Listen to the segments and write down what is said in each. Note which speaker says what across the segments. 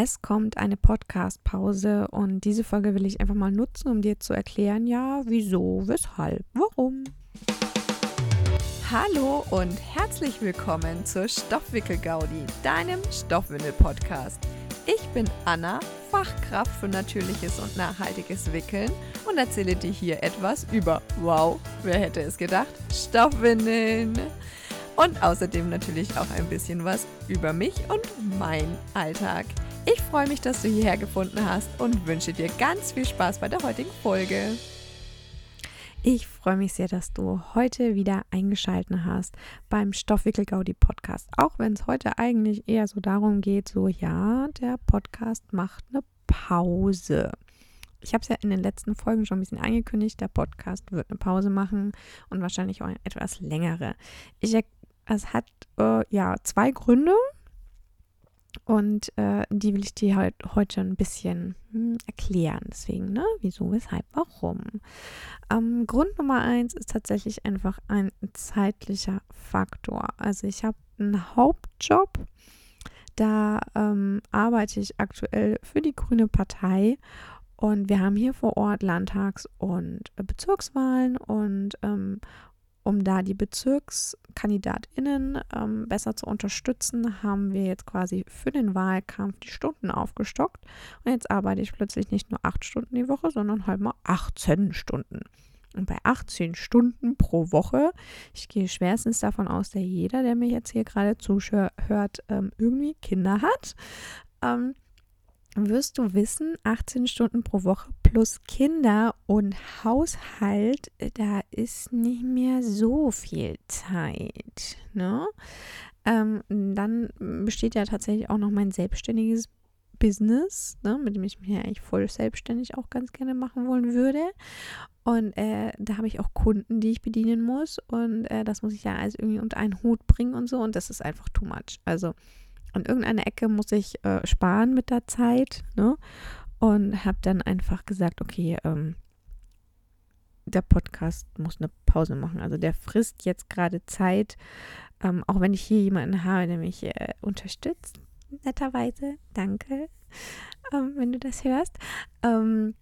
Speaker 1: Es kommt eine Podcast-Pause und diese Folge will ich einfach mal nutzen, um dir zu erklären, ja, wieso, weshalb, warum.
Speaker 2: Hallo und herzlich willkommen zur Stoffwickel-Gaudi, deinem Stoffwindel-Podcast. Ich bin Anna, Fachkraft für natürliches und nachhaltiges Wickeln und erzähle dir hier etwas über, wow, wer hätte es gedacht, Stoffwindeln. Und außerdem natürlich auch ein bisschen was über mich und mein Alltag. Ich freue mich, dass du hierher gefunden hast und wünsche dir ganz viel Spaß bei der heutigen Folge.
Speaker 1: Ich freue mich sehr, dass du heute wieder eingeschaltet hast beim Stoffwickel-Gaudi Podcast. Auch wenn es heute eigentlich eher so darum geht, so ja, der Podcast macht eine Pause. Ich habe es ja in den letzten Folgen schon ein bisschen angekündigt, der Podcast wird eine Pause machen und wahrscheinlich auch eine etwas längere. Ich, es hat äh, ja zwei Gründe. Und äh, die will ich dir halt heute ein bisschen hm, erklären. Deswegen, ne? Wieso, weshalb, warum? Ähm, Grund Nummer eins ist tatsächlich einfach ein zeitlicher Faktor. Also ich habe einen Hauptjob. Da ähm, arbeite ich aktuell für die Grüne Partei und wir haben hier vor Ort Landtags- und Bezirkswahlen und ähm, um da die BezirkskandidatInnen ähm, besser zu unterstützen, haben wir jetzt quasi für den Wahlkampf die Stunden aufgestockt. Und jetzt arbeite ich plötzlich nicht nur acht Stunden die Woche, sondern halt mal 18 Stunden. Und bei 18 Stunden pro Woche, ich gehe schwerstens davon aus, dass jeder, der mir jetzt hier gerade zuhört, ähm, irgendwie Kinder hat. Ähm, wirst du wissen, 18 Stunden pro Woche plus Kinder und Haushalt, da ist nicht mehr so viel Zeit. Ne? Ähm, dann besteht ja tatsächlich auch noch mein selbstständiges Business, ne, mit dem ich mich ja eigentlich voll selbstständig auch ganz gerne machen wollen würde. Und äh, da habe ich auch Kunden, die ich bedienen muss. Und äh, das muss ich ja alles irgendwie unter einen Hut bringen und so. Und das ist einfach too much. Also an irgendeiner Ecke muss ich äh, sparen mit der Zeit, ne? Und habe dann einfach gesagt, okay, ähm, der Podcast muss eine Pause machen. Also der frisst jetzt gerade Zeit, ähm, auch wenn ich hier jemanden habe, der mich äh, unterstützt, netterweise. Danke, ähm, wenn du das hörst. Ähm,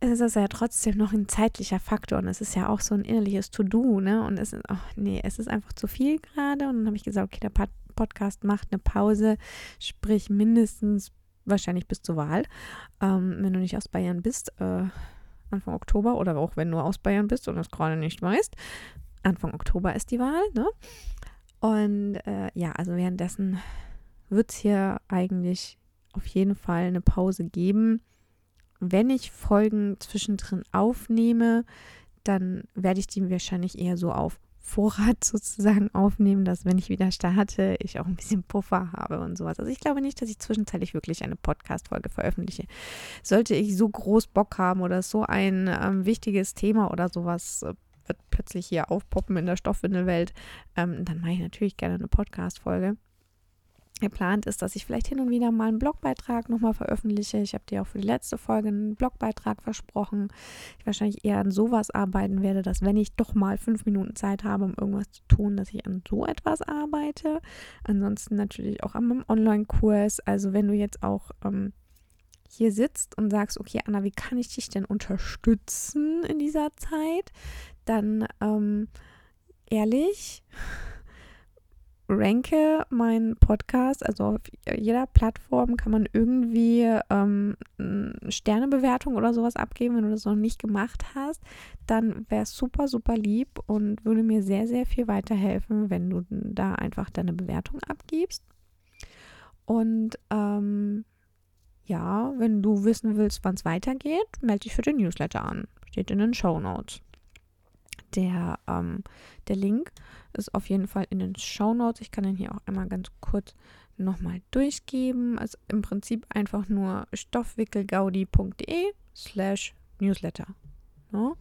Speaker 1: es ist ja trotzdem noch ein zeitlicher Faktor und es ist ja auch so ein innerliches To-Do, ne? Und es ist, oh nee, es ist einfach zu viel gerade. Und dann habe ich gesagt, okay, der Podcast macht eine Pause, sprich mindestens wahrscheinlich bis zur Wahl. Ähm, wenn du nicht aus Bayern bist, äh, Anfang Oktober oder auch wenn du aus Bayern bist und es gerade nicht weißt, Anfang Oktober ist die Wahl, ne? Und äh, ja, also währenddessen wird es hier eigentlich auf jeden Fall eine Pause geben. Wenn ich Folgen zwischendrin aufnehme, dann werde ich die wahrscheinlich eher so auf Vorrat sozusagen aufnehmen, dass wenn ich wieder starte, ich auch ein bisschen Puffer habe und sowas. Also ich glaube nicht, dass ich zwischenzeitlich wirklich eine Podcast-Folge veröffentliche. Sollte ich so groß Bock haben oder so ein ähm, wichtiges Thema oder sowas äh, wird plötzlich hier aufpoppen in der Stoffwindelwelt, ähm, dann mache ich natürlich gerne eine Podcast-Folge geplant ist, dass ich vielleicht hin und wieder mal einen Blogbeitrag nochmal veröffentliche. Ich habe dir auch für die letzte Folge einen Blogbeitrag versprochen. Ich wahrscheinlich eher an sowas arbeiten werde, dass wenn ich doch mal fünf Minuten Zeit habe, um irgendwas zu tun, dass ich an so etwas arbeite. Ansonsten natürlich auch an meinem Online-Kurs. Also wenn du jetzt auch ähm, hier sitzt und sagst, okay, Anna, wie kann ich dich denn unterstützen in dieser Zeit? Dann ähm, ehrlich ranke meinen Podcast, also auf jeder Plattform kann man irgendwie ähm, Sternebewertung oder sowas abgeben. Wenn du das noch nicht gemacht hast, dann wäre es super, super lieb und würde mir sehr, sehr viel weiterhelfen, wenn du da einfach deine Bewertung abgibst. Und ähm, ja, wenn du wissen willst, wann es weitergeht, melde dich für den Newsletter an. Steht in den Show Notes. Der, ähm, der Link ist auf jeden Fall in den Show Notes. Ich kann den hier auch einmal ganz kurz nochmal durchgeben. Also im Prinzip einfach nur stoffwickelgaudi.de slash Newsletter. No?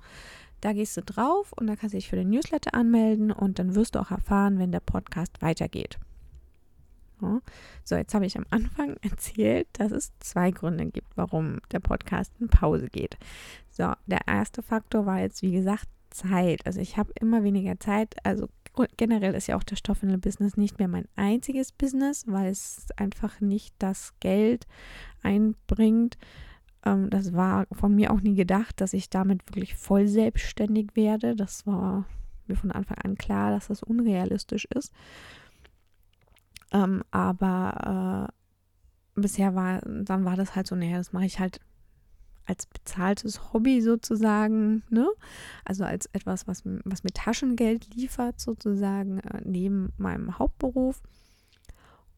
Speaker 1: Da gehst du drauf und da kannst du dich für den Newsletter anmelden und dann wirst du auch erfahren, wenn der Podcast weitergeht. So, jetzt habe ich am Anfang erzählt, dass es zwei Gründe gibt, warum der Podcast in Pause geht. So, der erste Faktor war jetzt, wie gesagt, Zeit. Also ich habe immer weniger Zeit. Also generell ist ja auch das Stoffwindel-Business nicht mehr mein einziges Business, weil es einfach nicht das Geld einbringt. Ähm, das war von mir auch nie gedacht, dass ich damit wirklich voll selbstständig werde. Das war mir von Anfang an klar, dass das unrealistisch ist. Ähm, aber äh, bisher war, dann war das halt so, naja, das mache ich halt als bezahltes Hobby sozusagen, ne? Also als etwas, was, was mir Taschengeld liefert, sozusagen, äh, neben meinem Hauptberuf.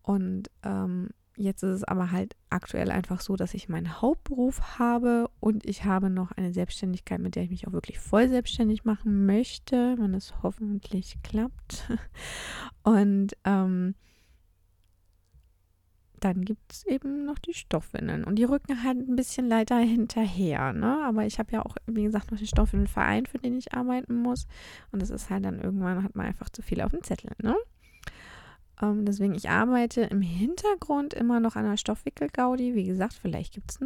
Speaker 1: Und ähm, jetzt ist es aber halt aktuell einfach so, dass ich meinen Hauptberuf habe und ich habe noch eine Selbstständigkeit, mit der ich mich auch wirklich voll selbstständig machen möchte, wenn es hoffentlich klappt. Und ähm, dann gibt es eben noch die Stoffwindeln. Und die rücken halt ein bisschen leider hinterher. Ne? Aber ich habe ja auch, wie gesagt, noch den Stoffwindelverein, für den ich arbeiten muss. Und das ist halt dann irgendwann, hat man einfach zu viel auf dem Zettel. Ne? Ähm, deswegen, ich arbeite im Hintergrund immer noch an der Stoffwickel-Gaudi. Wie gesagt, vielleicht gibt es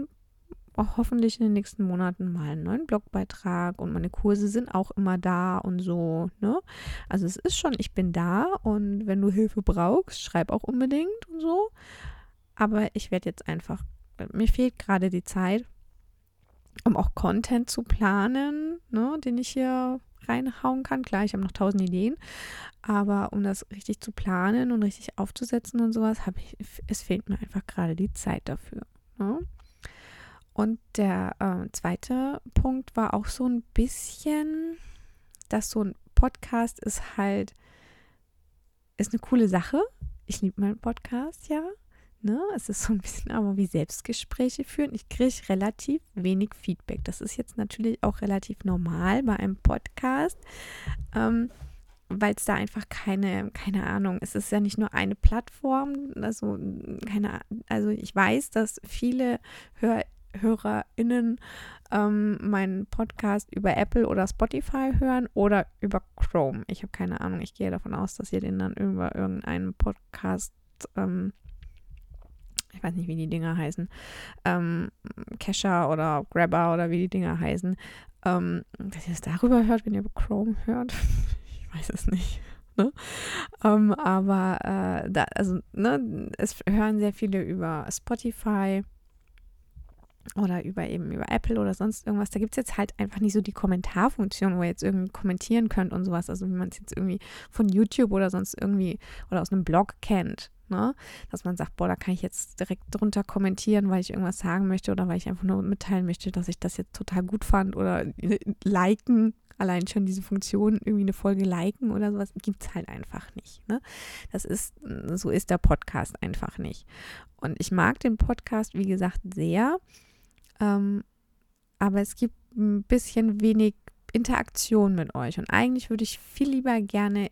Speaker 1: hoffentlich in den nächsten Monaten mal einen neuen Blogbeitrag und meine Kurse sind auch immer da und so, ne? Also es ist schon, ich bin da und wenn du Hilfe brauchst, schreib auch unbedingt und so. Aber ich werde jetzt einfach, mir fehlt gerade die Zeit, um auch Content zu planen, ne, den ich hier reinhauen kann. Klar, ich habe noch tausend Ideen, aber um das richtig zu planen und richtig aufzusetzen und sowas, habe ich, es fehlt mir einfach gerade die Zeit dafür. Ne? Und der äh, zweite Punkt war auch so ein bisschen, dass so ein Podcast ist halt, ist eine coole Sache. Ich liebe meinen Podcast, ja. Ne? Es ist so ein bisschen aber wie Selbstgespräche führen. Ich kriege relativ wenig Feedback. Das ist jetzt natürlich auch relativ normal bei einem Podcast, ähm, weil es da einfach keine, keine Ahnung, es ist ja nicht nur eine Plattform. Also, keine, also ich weiß, dass viele Hör, HörerInnen ähm, meinen Podcast über Apple oder Spotify hören oder über Chrome. Ich habe keine Ahnung. Ich gehe davon aus, dass ihr den dann über irgendeinen Podcast ähm, ich weiß nicht, wie die Dinger heißen, ähm, Kescher oder Grabber oder wie die Dinger heißen, ähm, dass ihr es darüber hört, wenn ihr Chrome hört. ich weiß es nicht. Ne? Ähm, aber äh, da, also, ne, es hören sehr viele über Spotify oder über eben über Apple oder sonst irgendwas. Da gibt es jetzt halt einfach nicht so die Kommentarfunktion, wo ihr jetzt irgendwie kommentieren könnt und sowas. Also wie man es jetzt irgendwie von YouTube oder sonst irgendwie oder aus einem Blog kennt ne? Dass man sagt, boah, da kann ich jetzt direkt drunter kommentieren, weil ich irgendwas sagen möchte oder weil ich einfach nur mitteilen möchte, dass ich das jetzt total gut fand oder liken. Allein schon diese Funktion, irgendwie eine Folge liken oder sowas, gibt es halt einfach nicht. Ne? Das ist, so ist der Podcast einfach nicht. Und ich mag den Podcast, wie gesagt, sehr. Ähm, aber es gibt ein bisschen wenig Interaktion mit euch. Und eigentlich würde ich viel lieber gerne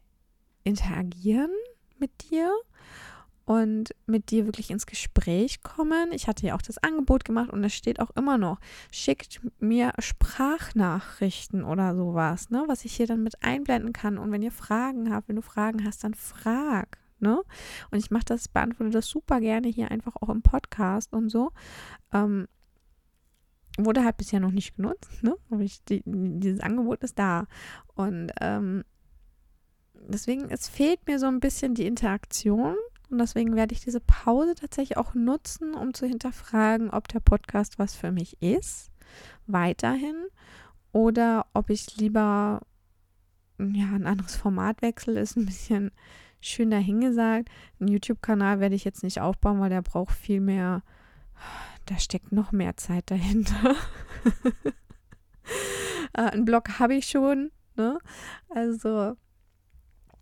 Speaker 1: interagieren mit dir und mit dir wirklich ins Gespräch kommen. Ich hatte ja auch das Angebot gemacht und es steht auch immer noch. Schickt mir Sprachnachrichten oder sowas, ne, was ich hier dann mit einblenden kann. Und wenn ihr Fragen habt, wenn du Fragen hast, dann frag. Ne? Und ich mache das, beantworte das super gerne hier einfach auch im Podcast und so. Ähm, wurde halt bisher noch nicht genutzt, ne? Aber ich, die, dieses Angebot ist da. Und ähm, deswegen, es fehlt mir so ein bisschen die Interaktion und deswegen werde ich diese Pause tatsächlich auch nutzen, um zu hinterfragen, ob der Podcast was für mich ist, weiterhin, oder ob ich lieber ja, ein anderes Format wechsle, ist ein bisschen schön dahingesagt. Einen YouTube-Kanal werde ich jetzt nicht aufbauen, weil der braucht viel mehr, da steckt noch mehr Zeit dahinter. äh, einen Blog habe ich schon, ne? Also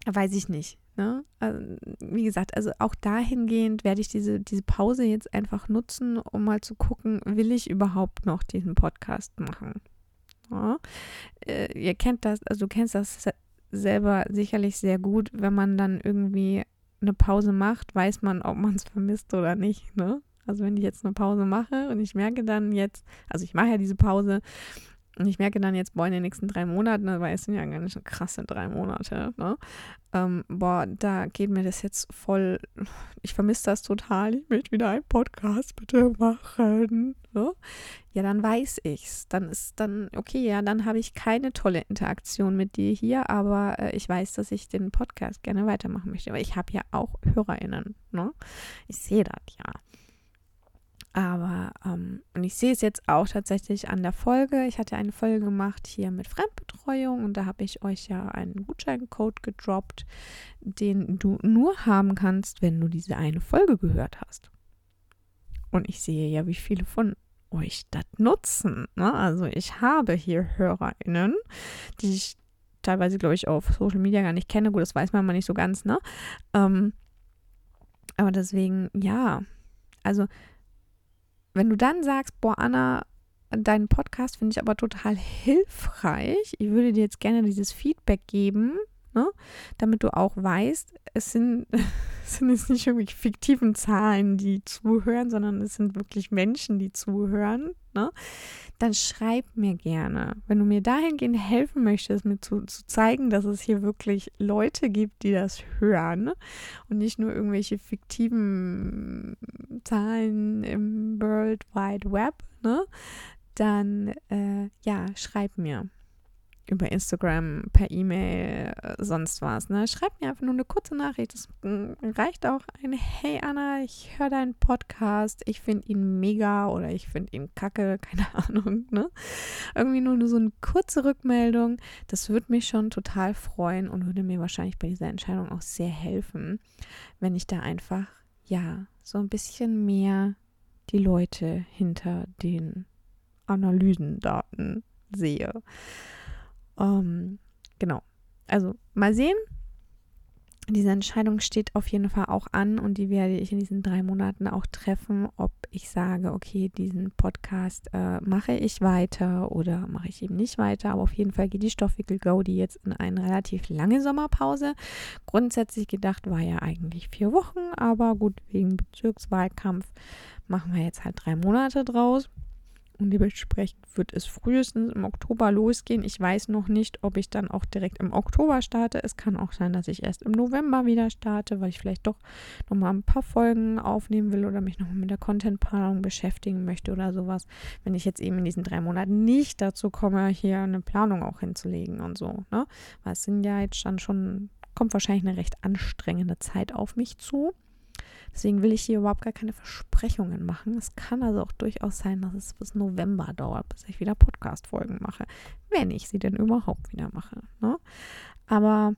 Speaker 1: weiß ich nicht. Ne? Also, wie gesagt, also auch dahingehend werde ich diese, diese Pause jetzt einfach nutzen, um mal zu gucken, will ich überhaupt noch diesen Podcast machen? Ja? Äh, ihr kennt das, also du kennst das selber sicherlich sehr gut, wenn man dann irgendwie eine Pause macht, weiß man, ob man es vermisst oder nicht. Ne? Also wenn ich jetzt eine Pause mache und ich merke dann jetzt, also ich mache ja diese Pause Und ich merke dann jetzt, boah, in den nächsten drei Monaten, weil es sind ja gar nicht krasse drei Monate, ne? Ähm, boah, da geht mir das jetzt voll, ich vermisse das total, ich möchte wieder einen Podcast bitte machen, ne? Ja, dann weiß ich's. Dann ist dann, okay, ja, dann habe ich keine tolle Interaktion mit dir hier, aber äh, ich weiß, dass ich den Podcast gerne weitermachen möchte. Aber ich habe ja auch HörerInnen, ne? Ich sehe das ja. Aber, ähm, und ich sehe es jetzt auch tatsächlich an der Folge. Ich hatte eine Folge gemacht hier mit Fremdbetreuung und da habe ich euch ja einen Gutscheincode gedroppt, den du nur haben kannst, wenn du diese eine Folge gehört hast. Und ich sehe ja, wie viele von euch das nutzen. Ne? Also ich habe hier HörerInnen, die ich teilweise, glaube ich, auf Social Media gar nicht kenne. Gut, das weiß man mal nicht so ganz, ne? Ähm, aber deswegen, ja, also wenn du dann sagst, boah, Anna, deinen Podcast finde ich aber total hilfreich, ich würde dir jetzt gerne dieses Feedback geben, ne? damit du auch weißt, es sind, es sind jetzt nicht irgendwie fiktiven Zahlen, die zuhören, sondern es sind wirklich Menschen, die zuhören, ne? dann schreib mir gerne. Wenn du mir dahingehend helfen möchtest, mir zu, zu zeigen, dass es hier wirklich Leute gibt, die das hören und nicht nur irgendwelche fiktiven Zahlen im World Wide Web, ne? dann äh, ja, schreib mir über Instagram, per E-Mail, sonst was. Ne? Schreib mir einfach nur eine kurze Nachricht. Es mm, reicht auch ein Hey Anna, ich höre deinen Podcast, ich finde ihn mega oder ich finde ihn kacke, keine Ahnung. Ne? Irgendwie nur, nur so eine kurze Rückmeldung. Das würde mich schon total freuen und würde mir wahrscheinlich bei dieser Entscheidung auch sehr helfen, wenn ich da einfach, ja, so ein bisschen mehr die Leute hinter den Analysendaten sehe. Ähm, genau. Also mal sehen. Diese Entscheidung steht auf jeden Fall auch an und die werde ich in diesen drei Monaten auch treffen, ob ich sage, okay, diesen Podcast äh, mache ich weiter oder mache ich eben nicht weiter. Aber auf jeden Fall geht die Stoffwickel Go, die jetzt in eine relativ lange Sommerpause. Grundsätzlich gedacht war ja eigentlich vier Wochen, aber gut, wegen Bezirkswahlkampf machen wir jetzt halt drei Monate draus. Und dementsprechend wird es frühestens im Oktober losgehen. Ich weiß noch nicht, ob ich dann auch direkt im Oktober starte. Es kann auch sein, dass ich erst im November wieder starte, weil ich vielleicht doch nochmal ein paar Folgen aufnehmen will oder mich nochmal mit der Contentplanung beschäftigen möchte oder sowas. Wenn ich jetzt eben in diesen drei Monaten nicht dazu komme, hier eine Planung auch hinzulegen und so. Ne? Weil es sind ja jetzt dann schon, kommt wahrscheinlich eine recht anstrengende Zeit auf mich zu. Deswegen will ich hier überhaupt gar keine Versprechungen machen. Es kann also auch durchaus sein, dass es bis November dauert, bis ich wieder Podcast-Folgen mache. Wenn ich sie denn überhaupt wieder mache. Ne? Aber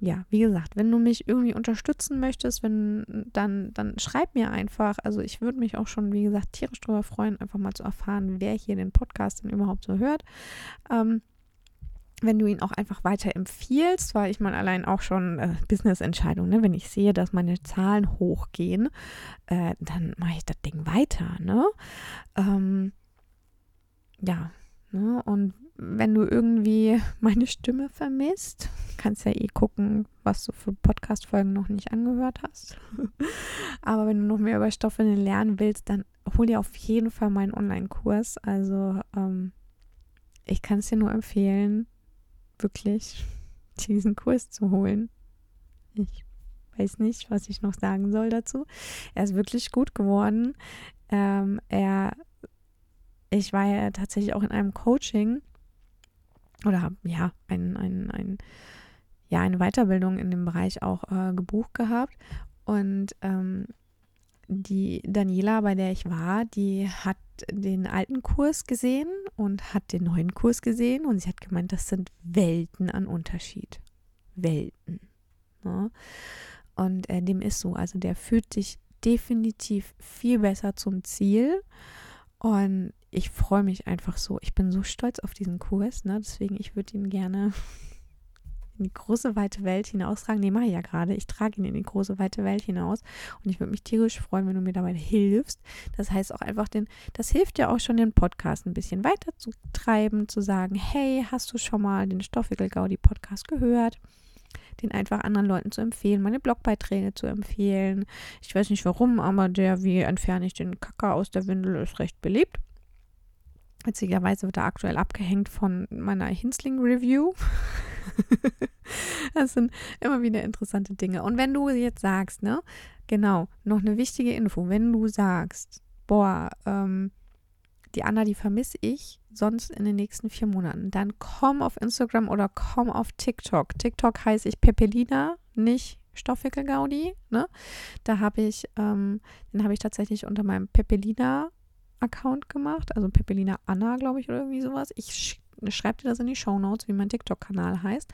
Speaker 1: ja, wie gesagt, wenn du mich irgendwie unterstützen möchtest, wenn dann, dann schreib mir einfach. Also ich würde mich auch schon, wie gesagt, tierisch darüber freuen, einfach mal zu erfahren, wer hier den Podcast denn überhaupt so hört. Ähm, wenn du ihn auch einfach weiter empfiehlst, weil ich meine allein auch schon äh, Business-Entscheidung, ne? wenn ich sehe, dass meine Zahlen hochgehen, äh, dann mache ich das Ding weiter, ne? Ähm, ja, ne? Und wenn du irgendwie meine Stimme vermisst, kannst ja eh gucken, was du für Podcast-Folgen noch nicht angehört hast. Aber wenn du noch mehr über Stoffe lernen willst, dann hol dir auf jeden Fall meinen Online-Kurs. Also ähm, ich kann es dir nur empfehlen wirklich diesen Kurs zu holen. Ich weiß nicht, was ich noch sagen soll dazu. Er ist wirklich gut geworden. Ähm, er, ich war ja tatsächlich auch in einem Coaching oder ja ein, ein, ein, ja, eine Weiterbildung in dem Bereich auch äh, gebucht gehabt. Und ähm, die Daniela, bei der ich war, die hat den alten Kurs gesehen und hat den neuen Kurs gesehen und sie hat gemeint, das sind Welten an Unterschied. Welten. Ne? Und äh, dem ist so. Also der fühlt sich definitiv viel besser zum Ziel. Und ich freue mich einfach so. Ich bin so stolz auf diesen Kurs. Ne? Deswegen, ich würde ihn gerne in die große weite Welt hinaustragen. Nee, mache ich ja gerade. Ich trage ihn in die große weite Welt hinaus. Und ich würde mich tierisch freuen, wenn du mir dabei hilfst. Das heißt auch einfach, den, das hilft ja auch schon, den Podcast ein bisschen weiter zu treiben, zu sagen, hey, hast du schon mal den Stoffwickel-Gaudi-Podcast gehört? den einfach anderen Leuten zu empfehlen, meine Blogbeiträge zu empfehlen. Ich weiß nicht warum, aber der, wie entferne ich den Kacker aus der Windel, ist recht beliebt. Witzigerweise wird er aktuell abgehängt von meiner Hinsling-Review. das sind immer wieder interessante Dinge. Und wenn du jetzt sagst, ne, genau, noch eine wichtige Info, wenn du sagst, boah, ähm, die Anna, die vermisse ich sonst in den nächsten vier Monaten, dann komm auf Instagram oder komm auf TikTok. TikTok heiße ich Pepelina, nicht Stoffwickelgaudi. Ne? Da habe ich, ähm, den habe ich tatsächlich unter meinem Pepelina Account gemacht, also Pepelina Anna, glaube ich, oder irgendwie sowas. Ich schreibe dir das in die Show Notes, wie mein TikTok-Kanal heißt.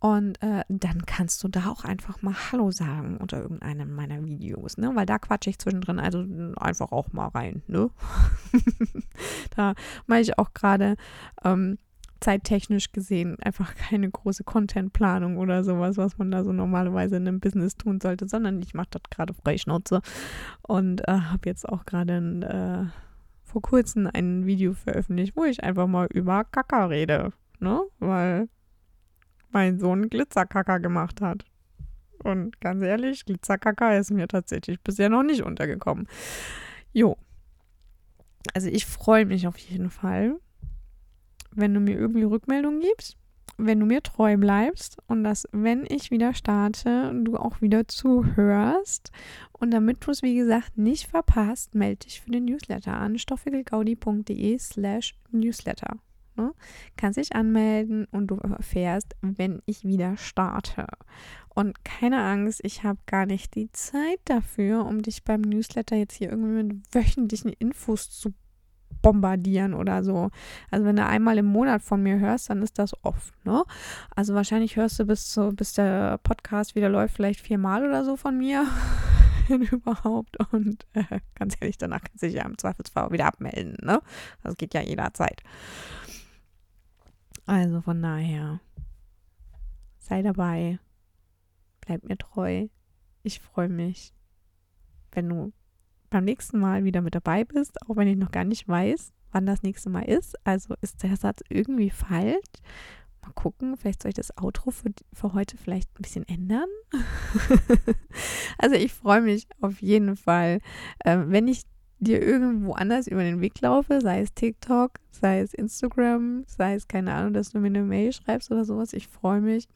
Speaker 1: Und äh, dann kannst du da auch einfach mal Hallo sagen unter irgendeinem meiner Videos, ne? Weil da quatsche ich zwischendrin, also einfach auch mal rein, ne? da mache ich auch gerade ähm, zeittechnisch gesehen einfach keine große Contentplanung oder sowas, was man da so normalerweise in einem Business tun sollte, sondern ich mache das gerade Freischnauze und äh, habe jetzt auch gerade ein äh, vor kurzem ein Video veröffentlicht, wo ich einfach mal über Kaka rede, ne? Weil mein Sohn Glitzerkaka gemacht hat. Und ganz ehrlich, Glitzerkaka ist mir tatsächlich bisher noch nicht untergekommen. Jo. Also ich freue mich auf jeden Fall, wenn du mir irgendwie Rückmeldungen gibst wenn du mir treu bleibst und dass, wenn ich wieder starte, du auch wieder zuhörst. Und damit du es, wie gesagt, nicht verpasst, melde dich für den Newsletter an stoffwickelgaudi.de slash newsletter. Ne? Kannst dich anmelden und du erfährst, wenn ich wieder starte. Und keine Angst, ich habe gar nicht die Zeit dafür, um dich beim Newsletter jetzt hier irgendwie mit wöchentlichen Infos zu bombardieren oder so. Also wenn du einmal im Monat von mir hörst, dann ist das oft, ne? Also wahrscheinlich hörst du bis zu, bis der Podcast wieder läuft, vielleicht viermal oder so von mir. überhaupt. Und äh, ganz ehrlich, danach kannst du dich ja im Zweifelsfall wieder abmelden, ne? Das geht ja jederzeit. Also von daher, sei dabei, bleib mir treu. Ich freue mich, wenn du beim nächsten Mal wieder mit dabei bist, auch wenn ich noch gar nicht weiß, wann das nächste Mal ist. Also ist der Satz irgendwie falsch. Mal gucken, vielleicht soll ich das Outro für, für heute vielleicht ein bisschen ändern. also ich freue mich auf jeden Fall, äh, wenn ich dir irgendwo anders über den Weg laufe, sei es TikTok, sei es Instagram, sei es keine Ahnung, dass du mir eine Mail schreibst oder sowas. Ich freue mich.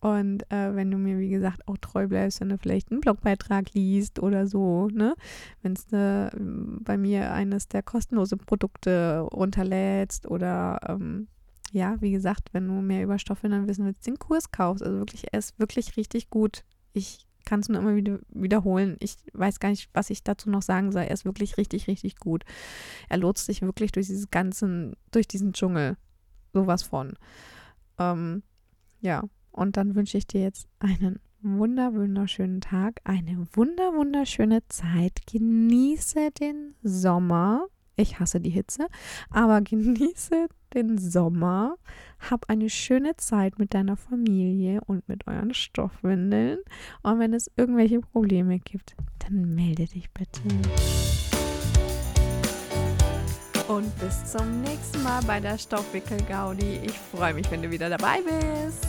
Speaker 1: Und äh, wenn du mir, wie gesagt, auch treu bleibst, wenn du vielleicht einen Blogbeitrag liest oder so, ne? Wenn es ne, bei mir eines der kostenlosen Produkte runterlädst oder ähm, ja, wie gesagt, wenn du mehr über Stoffwindeln wissen willst, den Kurs kaufst. Also wirklich, er ist wirklich richtig gut. Ich kann es nur immer wieder wiederholen. Ich weiß gar nicht, was ich dazu noch sagen soll. Er ist wirklich richtig, richtig gut. Er lotst sich wirklich durch dieses ganzen, durch diesen Dschungel. Sowas von. Ähm, ja, und dann wünsche ich dir jetzt einen wunder, wunderschönen Tag, eine wunder, wunderschöne Zeit. Genieße den Sommer. Ich hasse die Hitze, aber genieße den Sommer. Hab eine schöne Zeit mit deiner Familie und mit euren Stoffwindeln. Und wenn es irgendwelche Probleme gibt, dann melde dich bitte.
Speaker 2: Und bis zum nächsten Mal bei der Stoffwickel-Gaudi. Ich freue mich, wenn du wieder dabei bist.